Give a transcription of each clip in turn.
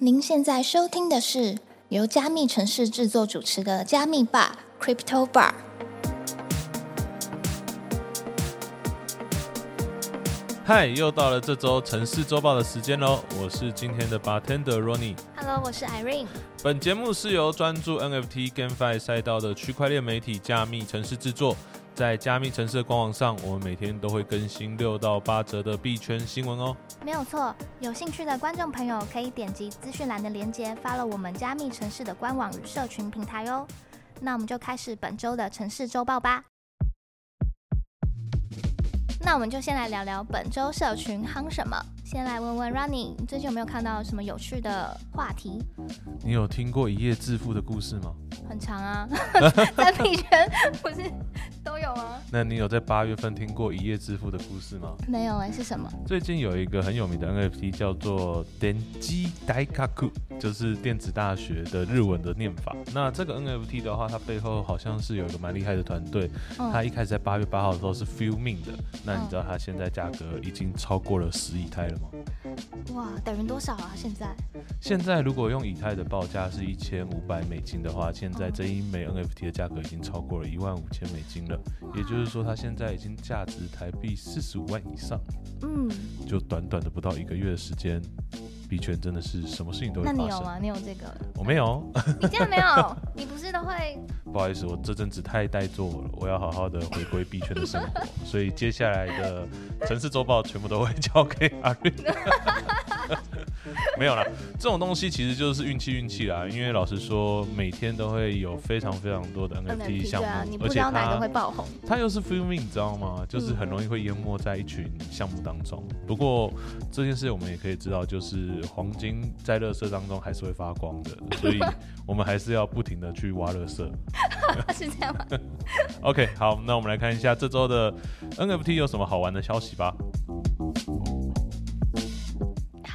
您现在收听的是由加密城市制作主持的加密吧 Crypto Bar。嗨，又到了这周城市周报的时间喽！我是今天的 bartender Ronnie。Hello，我是 Irene。本节目是由专注 NFT GameFi 赛道的区块链媒体加密城市制作。在加密城市的官网上，我们每天都会更新六到八折的币圈新闻哦。没有错，有兴趣的观众朋友可以点击资讯栏的链接发了我们加密城市的官网与社群平台哦。那我们就开始本周的城市周报吧。那我们就先来聊聊本周社群夯什么。先来问问 Running，你最近有没有看到什么有趣的话题？你有听过一夜致富的故事吗？很长啊，在币圈不是都有吗？那你有在八月份听过一夜致富的故事吗？没有哎、是什么？最近有一个很有名的 NFT 叫做 Denji Daikaku，就是电子大学的日文的念法。那这个 NFT 的话，它背后好像是有一个蛮厉害的团队。嗯它一开始在八月八号的时候是 Few Min 的，那你知道它现在价格已经超过了十亿泰了吗？哇，等于多少啊？现在？现在如果用以太的报价是一千五百美金的话，现在这一枚 NFT 的价格已经超过了一万五千美金了，也就是说它现在已经价值台币四十五万以上。嗯，就短短的不到一个月的时间，币圈真的是什么事情都会发生。那你有吗？你有这个？我没有，你竟然没有？你不是都会？不好意思，我这阵子太怠惰了，我要好好的回归币圈的生活，所以接下来的城市周报全部都会交给阿瑞。没有啦，这种东西其实就是运气运气啦。因为老实说，每天都会有非常非常多的 NFT 项目，你不而且知道哪个它会爆红。它又是 filming，你知道吗？就是很容易会淹没在一群项目当中。不过这件事我们也可以知道，就是黄金在热色当中还是会发光的，所以 我们还是要不停的去挖热色。是这样吗？OK，好，那我们来看一下这周的 NFT 有什么好玩的消息吧。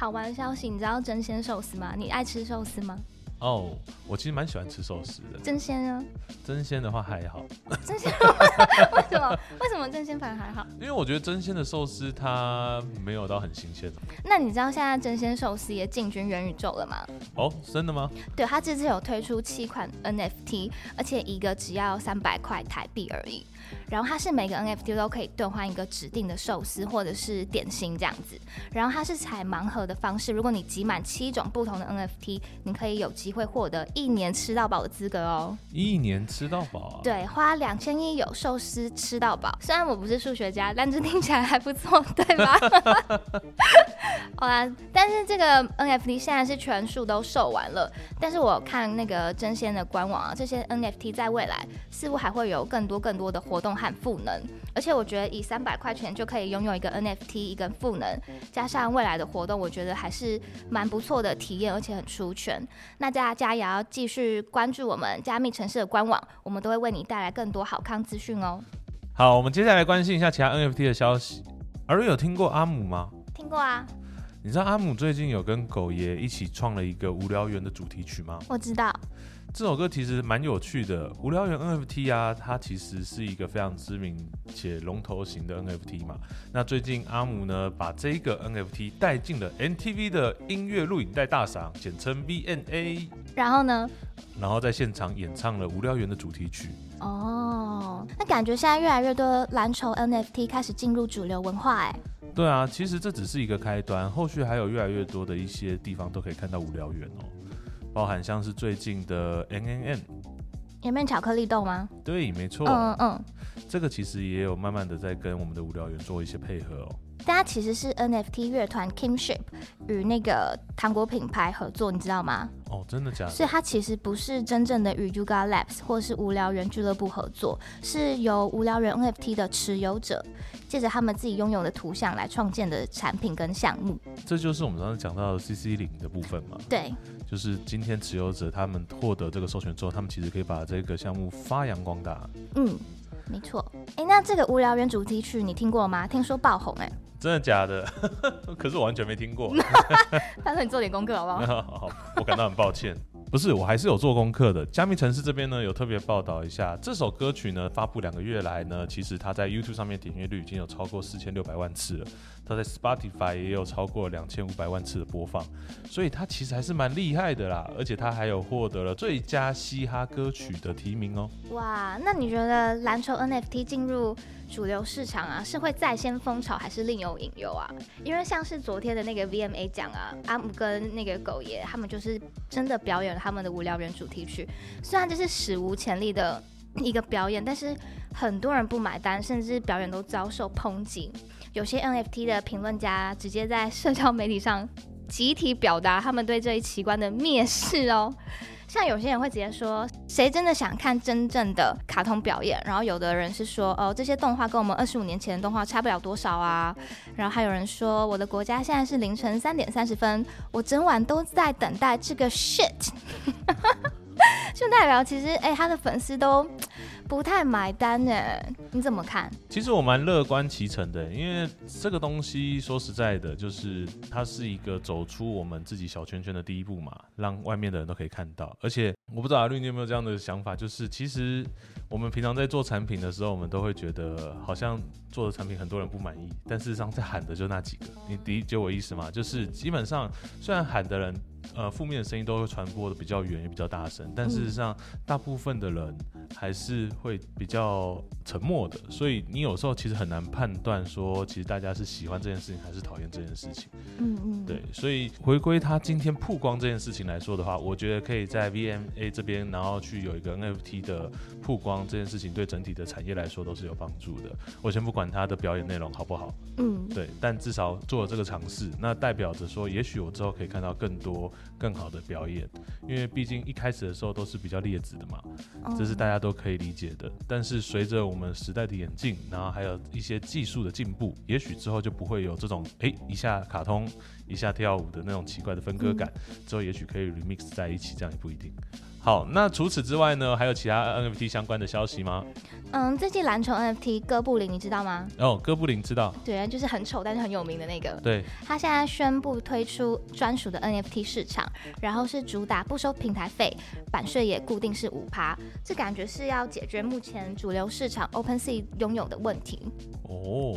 好玩的消息，你知道真鲜寿司吗？你爱吃寿司吗？哦、我其实蛮喜欢吃寿司的，真鲜啊？真鲜的话还好，真鲜为什么？为什么真鲜反而还好？因为我觉得真鲜的寿司它没有到很新鲜那你知道现在真鲜寿司也进军元宇宙了吗？哦，真的吗？对，它这次有推出七款 NFT，而且一个只要三百块台币而已。然后它是每个 NFT 都可以兑换一个指定的寿司或者是点心这样子。然后它是采盲盒的方式，如果你集满七种不同的 NFT，你可以有机会获得一年吃到饱的资格哦。一年吃到饱啊？对，花两千一有寿司吃到饱。虽然我不是数学家，但这听起来还不错，对吧？好啦，但是这个 NFT 现在是全数都售完了。但是我看那个真仙的官网啊，这些 NFT 在未来似乎还会有更多更多的活动和赋能。而且我觉得以三百块钱就可以拥有一个 NFT 一个赋能，加上未来的活动，我觉得还是蛮不错的体验，而且很出圈。那大家也要继续关注我们加密城市的官网，我们都会为你带来更多好康资讯哦。好，我们接下来关心一下其他 NFT 的消息。阿瑞有听过阿姆吗？听过啊，你知道阿姆最近有跟狗爷一起创了一个无聊猿的主题曲吗？我知道，这首歌其实蛮有趣的。无聊猿 NFT 啊，它其实是一个非常知名且龙头型的 NFT 嘛。那最近阿姆呢，把这个 NFT 带进了 NTV 的音乐录影带大赏，简称 VNA，然后呢？然后在现场演唱了无聊猿的主题曲。哦，那感觉现在越来越多蓝筹 NFT 开始进入主流文化，哎，对啊，其实这只是一个开端，后续还有越来越多的一些地方都可以看到无聊猿哦，包含像是最近的 NNN。前面巧克力豆吗？对，没错，嗯嗯，这个其实也有慢慢的在跟我们的无聊员做一些配合哦。大家其实是 NFT 乐团 Kingship 与那个糖果品牌合作，你知道吗？哦，真的假的？所以它其实不是真正的与 Yuga Labs 或是无聊人俱乐部合作，是由无聊人 NFT 的持有者借着他们自己拥有的图像来创建的产品跟项目。这就是我们刚才讲到的 CC 零的部分嘛，对，就是今天持有者他们获得这个授权之后，他们其实可以把这个项目发扬光大。嗯，没错。哎，那这个无聊人主题曲你听过吗？听说爆红哎、真的假的？可是我完全没听过。他说你做点功课好不好？好，我感到很抱歉。不是，我还是有做功课的。加密城市这边呢，有特别报道一下，这首歌曲呢发布两个月来呢，其实它在 YouTube 上面点阅率已经有超过四千六百万次了，它在 Spotify 也有超过两千五百万次的播放，所以它其实还是蛮厉害的啦。而且它还有获得了最佳嘻哈歌曲的提名哦。哇，那你觉得篮球 NFT 进入？主流市场啊，是会再先风潮，还是另有隐忧啊？因为像是昨天的那个 VMA 奖啊，阿姆跟那个狗爷他们就是真的表演了他们的无聊人主题曲，虽然这是史无前例的一个表演，但是很多人不买单，甚至表演都遭受抨击。有些 NFT 的评论家直接在社交媒体上集体表达他们对这一奇观的蔑视哦。像有些人会直接说，谁真的想看真正的卡通表演？然后有的人是说，哦，这些动画跟我们二十五年前的动画差不了多少啊。然后还有人说，我的国家现在是凌晨三点三十分，我整晚都在等待这个 shit。就代表其实，哎，他的粉丝都不太买单哎，你怎么看？其实我蛮乐观其成的，因为这个东西说实在的，就是它是一个走出我们自己小圈圈的第一步嘛，让外面的人都可以看到。而且我不知道阿绿你有没有这样的想法，就是其实我们平常在做产品的时候，我们都会觉得好像做的产品很多人不满意，但事实上在喊的就那几个，你理解我意思吗？就是基本上虽然喊的人。呃，负面的声音都会传播的比较远，也比较大声，但事实上，大部分的人还是会比较沉默的，所以你有时候其实很难判断说，其实大家是喜欢这件事情还是讨厌这件事情。嗯嗯，对，所以回归他今天曝光这件事情来说的话，我觉得可以在 VMA 这边，然后去有一个 NFT 的曝光这件事情，对整体的产业来说都是有帮助的。我先不管他的表演内容好不好，嗯，对，但至少做了这个尝试，那代表着说，也许我之后可以看到更多。更好的表演，因为毕竟一开始的时候都是比较劣质的嘛，这是大家都可以理解的。但是随着我们时代的演进，然后还有一些技术的进步，也许之后就不会有这种哎一下卡通一下跳舞的那种奇怪的分割感，之后也许可以 remix 在一起，这样也不一定。好，那除此之外呢，还有其他 NFT 相关的消息吗？嗯，最近蓝球 NFT 哥布林你知道吗？哦，哥布林知道。对，就是很丑但是很有名的那个。对。他现在宣布推出专属的 NFT 市场，然后是主打不收平台费，版税也固定是五趴，这感觉是要解决目前主流市场 OpenSea 拥有的问题。哦。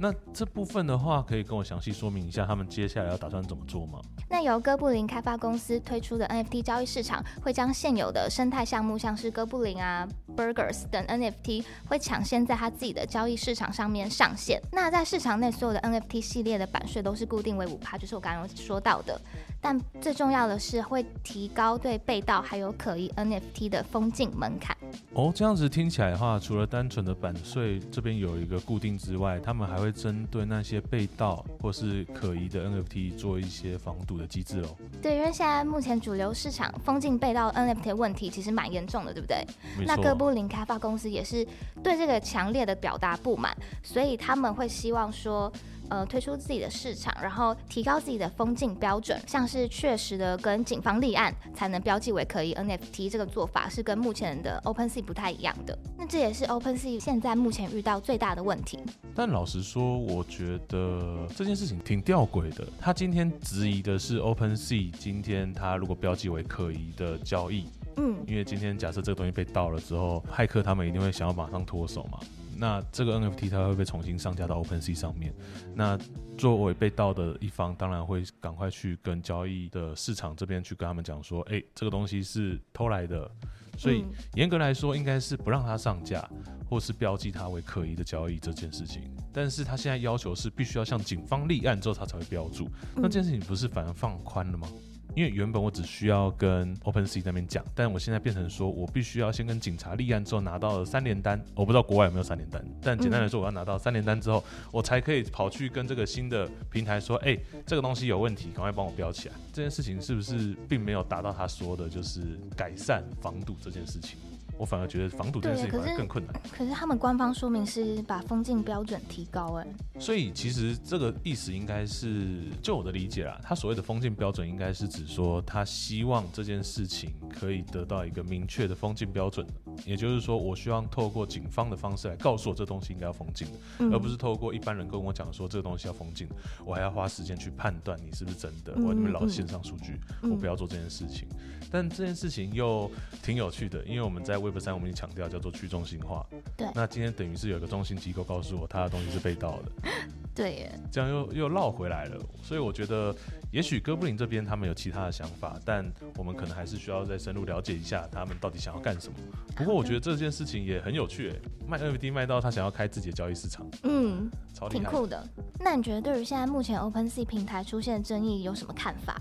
那这部分的话，可以跟我详细说明一下，他们接下来要打算怎么做吗？那由哥布林开发公司推出的 NFT 交易市场，会将现有的生态项目，像是哥布林啊、Burgers 等 NFT，会抢先在他自己的交易市场上面上线。那在市场内，所有的 NFT 系列的版税都是固定为五趴，就是我刚刚说到的。但最重要的是，会提高对被盗还有可疑 NFT 的封禁门槛。哦，这样子听起来的话，除了单纯的版税这边有一个固定之外，他们还会针对那些被盗或是可疑的 NFT 做一些防堵的机制喽。对，因为现在目前主流市场封禁被盗 NFT 问题其实蛮严重的，对不对？那哥布林开发公司也是对这个强烈的表达不满，所以他们会希望说。呃，推出自己的市场，然后提高自己的封禁标准，像是确实的跟警方立案才能标记为可疑 NFT，这个做法是跟目前的 OpenSea 不太一样的。那这也是 OpenSea 现在目前遇到最大的问题。但老实说，我觉得这件事情挺吊诡的。他今天质疑的是 OpenSea，今天他如果标记为可疑的交易，嗯，因为今天假设这个东西被盗了之后，骇客他们一定会想要马上脱手嘛。那这个 NFT 它会被重新上架到 OpenSea 上面。那作为被盗的一方，当然会赶快去跟交易的市场这边去跟他们讲说，哎，这个东西是偷来的。所以严格来说，应该是不让它上架，或是标记它为可疑的交易这件事情。但是他现在要求是必须要向警方立案之后，他才会标注。那这件事情不是反而放宽了吗？因为原本我只需要跟 OpenSea 那边讲，但我现在变成说我必须要先跟警察立案之后拿到了三连单，我不知道国外有没有三连单，但简单来说，我要拿到三连单之后，我才可以跑去跟这个新的平台说，哎，这个东西有问题，赶快帮我标起来。这件事情是不是并没有达到他说的，就是改善防堵这件事情？我反而觉得防堵这件事情反而更困难。可是他们官方说明是把封禁标准提高，哎，所以其实这个意思应该是，就我的理解啦，他所谓的封禁标准应该是指说，他希望这件事情可以得到一个明确的封禁标准，也就是说，我希望透过警方的方式来告诉我这东西应该要封禁的，而不是透过一般人跟我讲说这个东西要封禁，我还要花时间去判断你是不是真的，我要你们老线上数据，我不要做这件事情。但这件事情又挺有趣的，因为我们在 Web 三我们已经强调叫做去中心化。对那今天等于是有一个中心机构告诉我，他的东西是被盗的，对耶，这样又又绕回来了。所以我觉得，也许哥布林这边他们有其他的想法，但我们可能还是需要再深入了解一下他们到底想要干什么。不过我觉得这件事情也很有趣、欸，卖 NFT 卖到他想要开自己的交易市场，嗯，超。挺酷的。那你觉得对于现在目前 OpenSea 平台出现的争议有什么看法？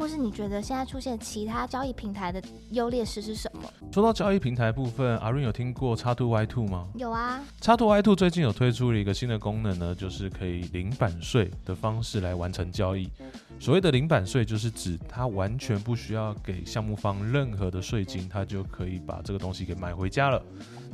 或是你觉得现在出现其他交易平台的优劣势是什么？说到交易平台部分，阿润有听过 x Two Y Two 吗？有啊，x Two Y Two 最近有推出了一个新的功能呢，就是可以零版税的方式来完成交易。所谓的零版税，就是指它完全不需要给项目方任何的税金，它就可以把这个东西给买回家了。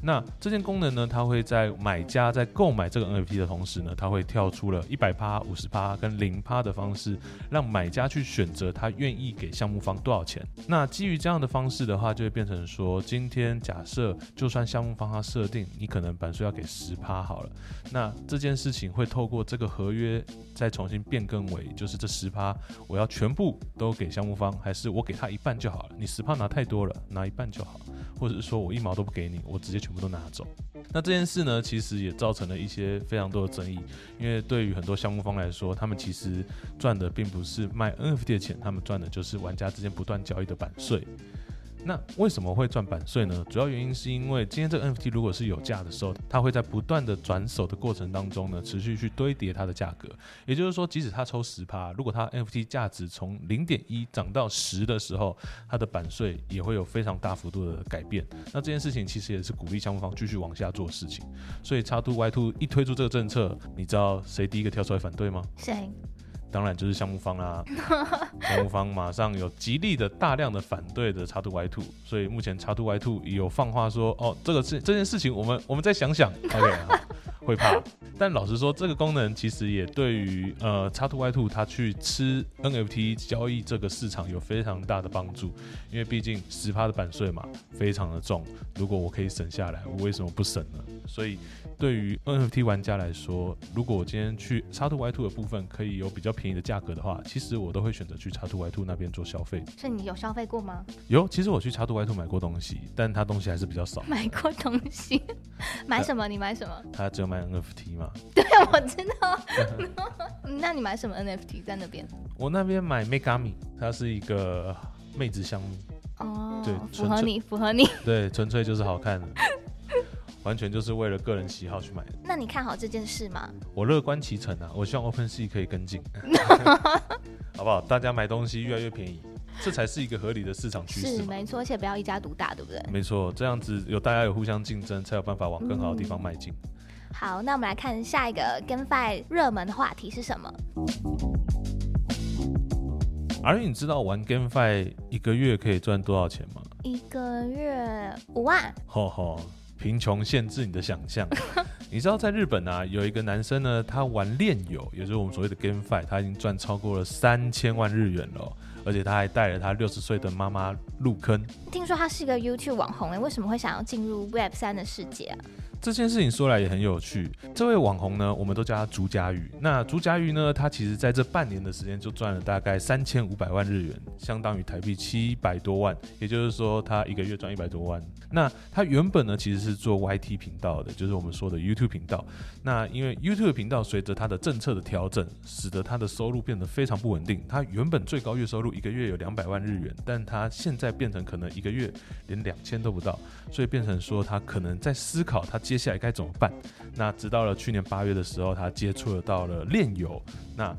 那这件功能呢，它会在买家在购买这个 NFT 的同时呢，它会跳出了一百趴、五十趴跟零趴的方式，让买家去选择他愿意给项目方多少钱。那基于这样的方式的话，就会变成说，今天假设就算项目方他设定你可能版税要给十趴好了，那这件事情会透过这个合约再重新变更为，就是这十趴我要全部都给项目方，还是我给他一半就好了？你十趴拿太多了，拿一半就好，或者是说我一毛都不给你，我直接全部都拿走。那这件事呢，其实也造成了一些非常多的争议，因为对于很多项目方来说，他们其实赚的并不是卖 NFT 的钱，他们赚的就是玩家之间不断交易的版税。那为什么会赚版税呢？主要原因是因为今天这个 NFT 如果是有价的时候，它会在不断的转手的过程当中呢，持续去堆叠它的价格。也就是说，即使它抽十趴，如果它 NFT 价值从零点一涨到十的时候，它的版税也会有非常大幅度的改变。那这件事情其实也是鼓励项目方继续往下做事情。所以叉 Two Y Two 一推出这个政策，你知道谁第一个跳出来反对吗？谁？当然就是项目方啦，项目方马上有极力的大量的反对的叉 Two Y Two，所以目前叉 Two Y Two 也有放话说，哦，这个事这件事情，我们我们再想想，OK，好会怕。但老实说，这个功能其实也对于呃叉 Two Y Two 它去吃 NFT 交易这个市场有非常大的帮助，因为毕竟十趴的版税嘛，非常的重。如果我可以省下来，我为什么不省呢？所以对于 NFT 玩家来说，如果我今天去叉 Two Y Two 的部分可以有比较便宜的价格的话，其实我都会选择去叉 Two Y Two 那边做消费。是你有消费过吗？有，其实我去叉 Two Y Two 买过东西，但它东西还是比较少，买过东西？买什么？你买什么？它只有卖 NFT 嘛。对，我知道。嗯 那你买什么 NFT 在那边？我那边买 Megami，它是一个妹子项目，哦，对符合你，符合你。对，纯粹就是好看的，完全就是为了个人喜好去买的。那你看好这件事吗？我乐观其成啊，我希望 OpenSea 可以跟进，好不好？大家买东西越来越便宜，这才是一个合理的市场趋势。是没错，而且不要一家独大，对不对？没错，这样子有大家有互相竞争，才有办法往更好的地方迈进。好，那我们来看下一个 GameFi 热门的话题是什么？而你知道玩 GameFi 一个月可以赚多少钱吗？一个月五万，吼吼，贫穷限制你的想象。你知道在日本啊，有一个男生呢，他玩炼油，也就是我们所谓的 GameFi，他已经赚超过了三千万日元了哦、而且他还带了他六十岁的妈妈入坑。听说他是一个 YouTube 网红诶，为什么会想要进入 Web 三的世界啊？这件事情说来也很有趣。这位网红呢，我们都叫他朱家玉。那朱家玉呢，他其实在这半年的时间就赚了大概三千五百万日元，相当于台币七百多万。也就是说，他一个月赚一百多万。那他原本呢，其实是做 YT 频道的，就是我们说的 YouTube 频道。那因为 YouTube 频道随着它的政策的调整，使得他的收入变得非常不稳定。他原本最高月收入一个月有两百万日元，但他现在变成可能一个月连两千都不到，所以变成说他可能在思考他接下来该怎么办。那直到了去年八月的时候，他接触到了炼油。那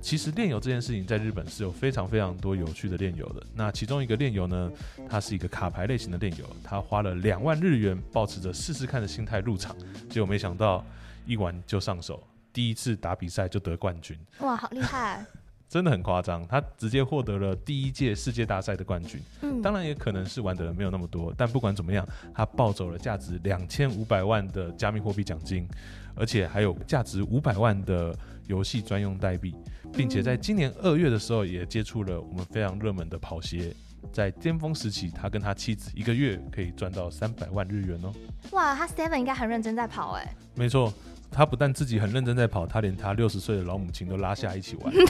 其实炼油这件事情在日本是有非常非常多有趣的炼油的。那其中一个炼油呢，它是一个卡牌类型的炼油，他花了两万日元，抱持着试试看的心态入场，结果没想到一玩就上手，第一次打比赛就得冠军。哇，好厉害！真的很夸张，他直接获得了第一届世界大赛的冠军。嗯，当然也可能是玩的人没有那么多，但不管怎么样，他抱走了价值两千五百万的加密货币奖金，而且还有价值五百万的游戏专用代币，并且在今年二月的时候也接触了我们非常热门的跑鞋。在巅峰时期，他跟他妻子一个月可以赚到三百万日元哦。哇，他 Steven 应该很认真在跑哎。没错，他不但自己很认真在跑，他连他六十岁的老母亲都拉下一起玩。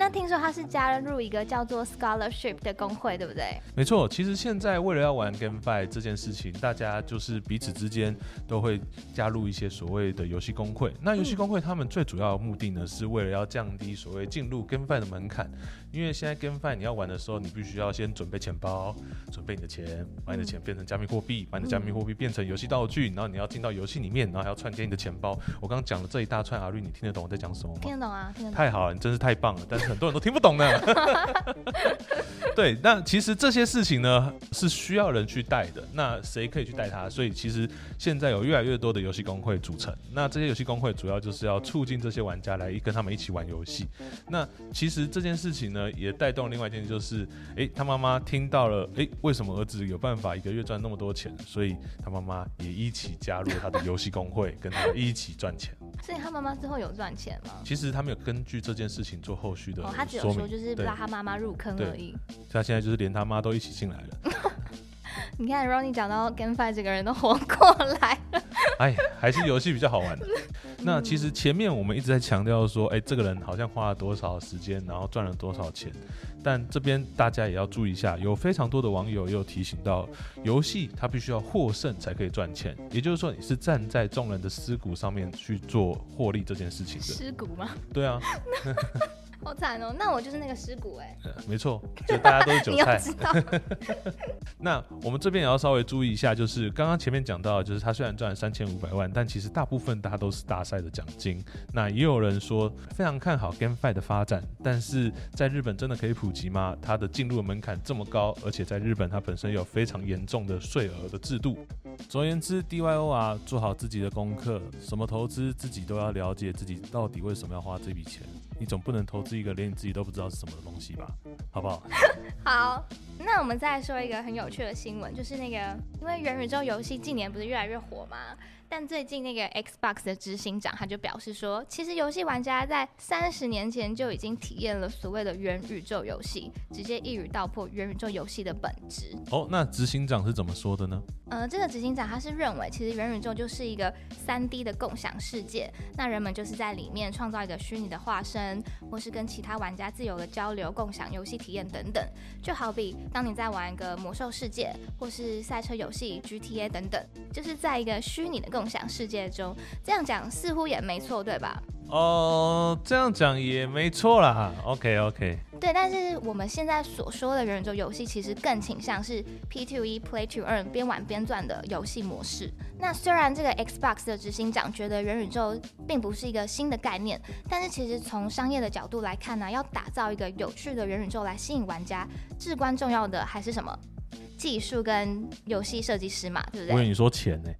那听说他是加入一个叫做 Scholarship 的工会，对不对？没错，其实现在为了要玩 GameFi 这件事情，大家就是彼此之间都会加入一些所谓的游戏工会。那游戏工会他们最主要的目的呢，是为了要降低所谓进入 GameFi 的门槛。因为现在 GameFi 你要玩的时候，你必须要先准备钱包，准备你的钱，把你的钱变成加密货币，把你的加密货币变成游戏道具，然后你要进到游戏里面，然后还要串接你的钱包。我刚刚讲了这一大串阿绿，你听得懂我在讲什么吗？听得懂啊，听得懂。太好了，你真是太棒了，但是很多人都听不懂呢。对，那其实这些事情呢是需要人去带的，那谁可以去带它？所以其实现在有越来越多的游戏工会组成，那这些游戏工会主要就是要促进这些玩家来跟他们一起玩游戏。那其实这件事情呢，也带动另外一件事，就是哎，他妈妈听到了，哎，为什么儿子有办法一个月赚那么多钱？所以他妈妈也一起加入他的游戏工会，跟他一起赚钱。所以他妈妈之后有赚钱吗？其实他没有根据这件事情做后续的哦，他只有说就是拉他妈妈入坑而已。他现在就是连他妈都一起进来了。你看，Ronnie 讲到 GameFi 这个人都活过来了。哎，还是游戏比较好玩的。那其实前面我们一直在强调说，哎，这个人好像花了多少时间，然后赚了多少钱。但这边大家也要注意一下，有非常多的网友也有提醒到，游戏它必须要获胜才可以赚钱。也就是说，你是站在众人的尸骨上面去做获利这件事情的。尸骨吗？对啊。好惨哦，那我就是那个尸骨哎。没错，就大家都是韭菜。知道。那我们这边也要稍微注意一下，就是刚刚前面讲到，就是他虽然赚了三千五百万，但其实大部分大家都是大赛的奖金。那也有人说非常看好 GameFi 的发展，但是在日本真的可以普及吗？它的进入门槛这么高，而且在日本它本身有非常严重的税额的制度。总而言之，DYO 啊，做好自己的功课，什么投资自己都要了解，自己到底为什么要花这笔钱。你总不能投资一个连你自己都不知道是什么的东西吧？好不好？好，那我们再说一个很有趣的新闻，就是那个因为元宇宙游戏近年不是越来越火吗？但最近那个 Xbox 的执行长他就表示说，其实游戏玩家在三十年前就已经体验了所谓的元宇宙游戏，直接一语道破元宇宙游戏的本质。哦，那执行长是怎么说的呢？呃，这个执行长他是认为，其实元宇宙就是一个三 D 的共享世界，那人们就是在里面创造一个虚拟的化身，或是跟其他玩家自由的交流、共享游戏体验等等。就好比当你在玩一个魔兽世界，或是赛车游戏 GTA 等等，就是在一个虚拟的共享世界中，这样讲似乎也没错，对吧？哦，这样讲也没错啦。OK OK。对，但是我们现在所说的元宇宙游戏，其实更倾向是 P to E Play to Earn 边玩边赚的游戏模式。那虽然这个 Xbox 的执行长觉得元宇宙并不是一个新的概念，但是其实从商业的角度来看呢，要打造一个有趣的元宇宙来吸引玩家，至关重要的还是什么？技术跟游戏设计师嘛，对不对？我跟你说钱呢，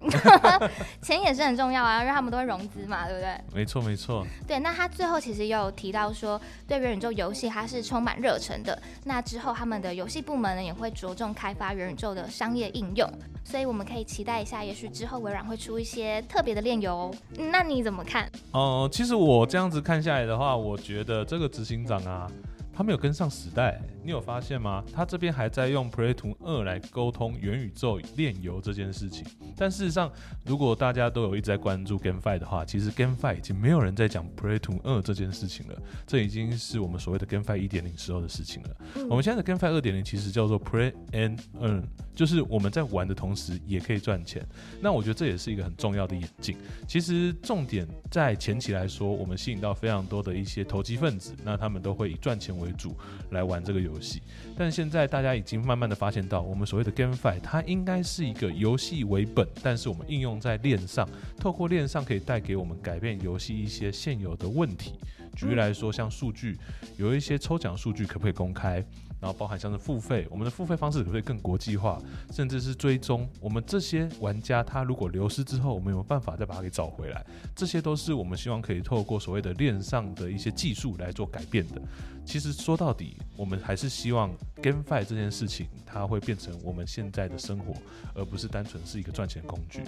钱也是很重要啊，因为他们都会融资嘛，对不对？没错没错。对，那他最后其实有提到说，对元宇宙游戏他是充满热忱的。那之后他们的游戏部门呢也会着重开发元宇宙的商业应用，所以我们可以期待一下，也许之后微软会出一些特别的炼油。那你怎么看？哦，其实我这样子看下来的话，我觉得这个执行长啊。他没有跟上时代，你有发现吗？他这边还在用 Play to 二来沟通元宇宙炼油这件事情。但事实上，如果大家都有一直在关注 GameFi 的话，其实 GameFi 已经没有人在讲 Play to 二这件事情了。这已经是我们所谓的 GameFi 一点零时候的事情了。我们现在的 GameFi 二点零其实叫做 Play and Earn，就是我们在玩的同时也可以赚钱。那我觉得这也是一个很重要的眼镜。其实重点在前期来说，我们吸引到非常多的一些投机分子，那他们都会以赚钱为主来玩这个游游戏，但现在大家已经慢慢的发现到，我们所谓的 GameFi 它应该是一个游戏为本，但是我们应用在链上，透过链上可以带给我们改变游戏一些现有的问题。举例来说，像数据有一些抽奖数据可不可以公开？然后包含像是付费，我们的付费方式可不可以更国际化，甚至是追踪我们这些玩家，他如果流失之后，我们有没有办法再把它给找回来？这些都是我们希望可以透过所谓的链上的一些技术来做改变的。其实说到底，我们还是希望 GameFi 这件事情，它会变成我们现在的生活，而不是单纯是一个赚钱工具。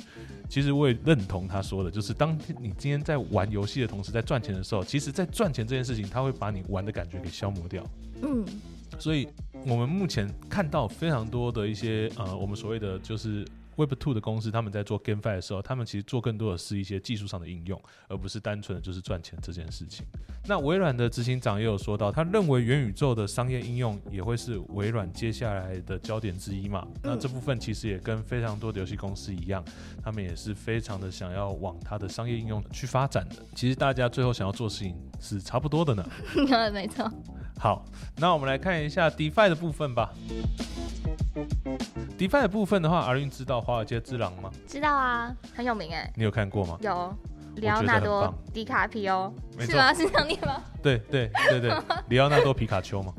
其实我也认同他说的，就是当你今天在玩游戏的同时在赚钱的时候，其实在赚钱这件事情，它会把你玩的感觉给消磨掉。嗯。所以，我们目前看到非常多的一些呃，我们所谓的就是 Web Two 的公司，他们在做 GameFi 的时候，他们其实做更多的是一些技术上的应用，而不是单纯的就是赚钱这件事情。那微软的执行长也有说到，他认为元宇宙的商业应用也会是微软接下来的焦点之一嘛。那这部分其实也跟非常多的游戏公司一样，他们也是非常的想要往它的商业应用去发展的。其实大家最后想要做事情是差不多的呢。没错。好，那我们来看一下 DeFi 的部分吧。DeFi 的部分的话，阿云知道《华尔街之狼》吗？知道啊，很有名哎。你有看过吗？有，里奥纳多·迪卡皮欧，是吗？是这样念吗？对对对对，里奥纳多·皮卡丘嘛。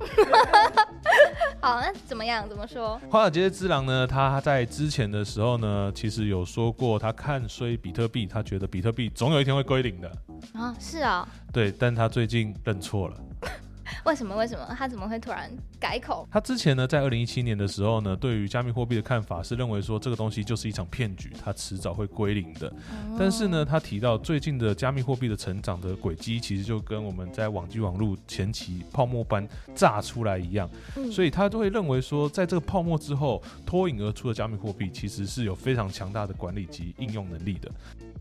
好，那怎么样？怎么说？《华尔街之狼》呢？他在之前的时候呢，其实有说过，他看衰比特币，他觉得比特币总有一天会归零的。啊，是啊。对，但他最近认错了。为什么？为什么他怎么会突然改口？他之前呢，在二零一七年的时候呢，对于加密货币的看法是认为说这个东西就是一场骗局，它迟早会归零的。但是呢，他提到最近的加密货币的成长的轨迹，其实就跟我们在网际网络前期泡沫般炸出来一样，所以他都会认为说，在这个泡沫之后脱颖而出的加密货币，其实是有非常强大的管理及应用能力的。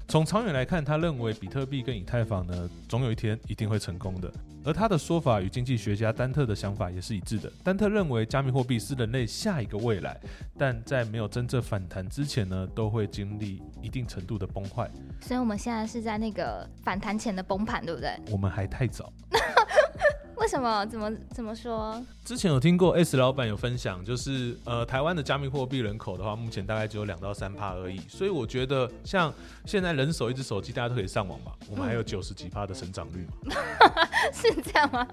从长远来看，他认为比特币跟以太坊呢，总有一天一定会成功的。而他的说法与经济学家丹特的想法也是一致的。丹特认为，加密货币是人类下一个未来，但在没有真正反弹之前呢，都会经历一定程度的崩坏。所以，我们现在是在那个反弹前的崩盘，对不对？我们还太早。为什么？怎么怎么说？之前有听过 S 老板有分享，就是呃，台湾的加密货币人口的话，目前大概只有两到三趴而已。所以我觉得，像现在人手一只手机，大家都可以上网吧，我们还有九十几趴的成长率嘛？是这样吗？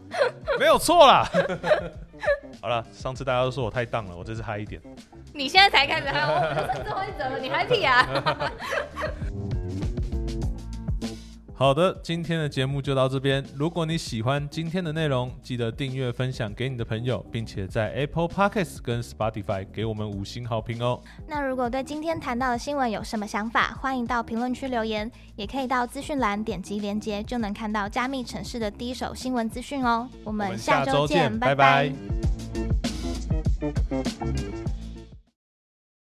没有错啦。好了，上次大家都说我太荡了，我这次嗨一点。你现在才开始嗨，我最后一则了，你嗨屁啊？好的，今天的节目就到这边。如果你喜欢今天的内容，记得订阅、分享给你的朋友，并且在 Apple Podcasts 跟 Spotify 给我们五星好评哦。那如果对今天谈到的新闻有什么想法，欢迎到评论区留言，也可以到资讯栏点击连接，就能看到加密城市的第一手新闻资讯哦。我们下周见，拜拜。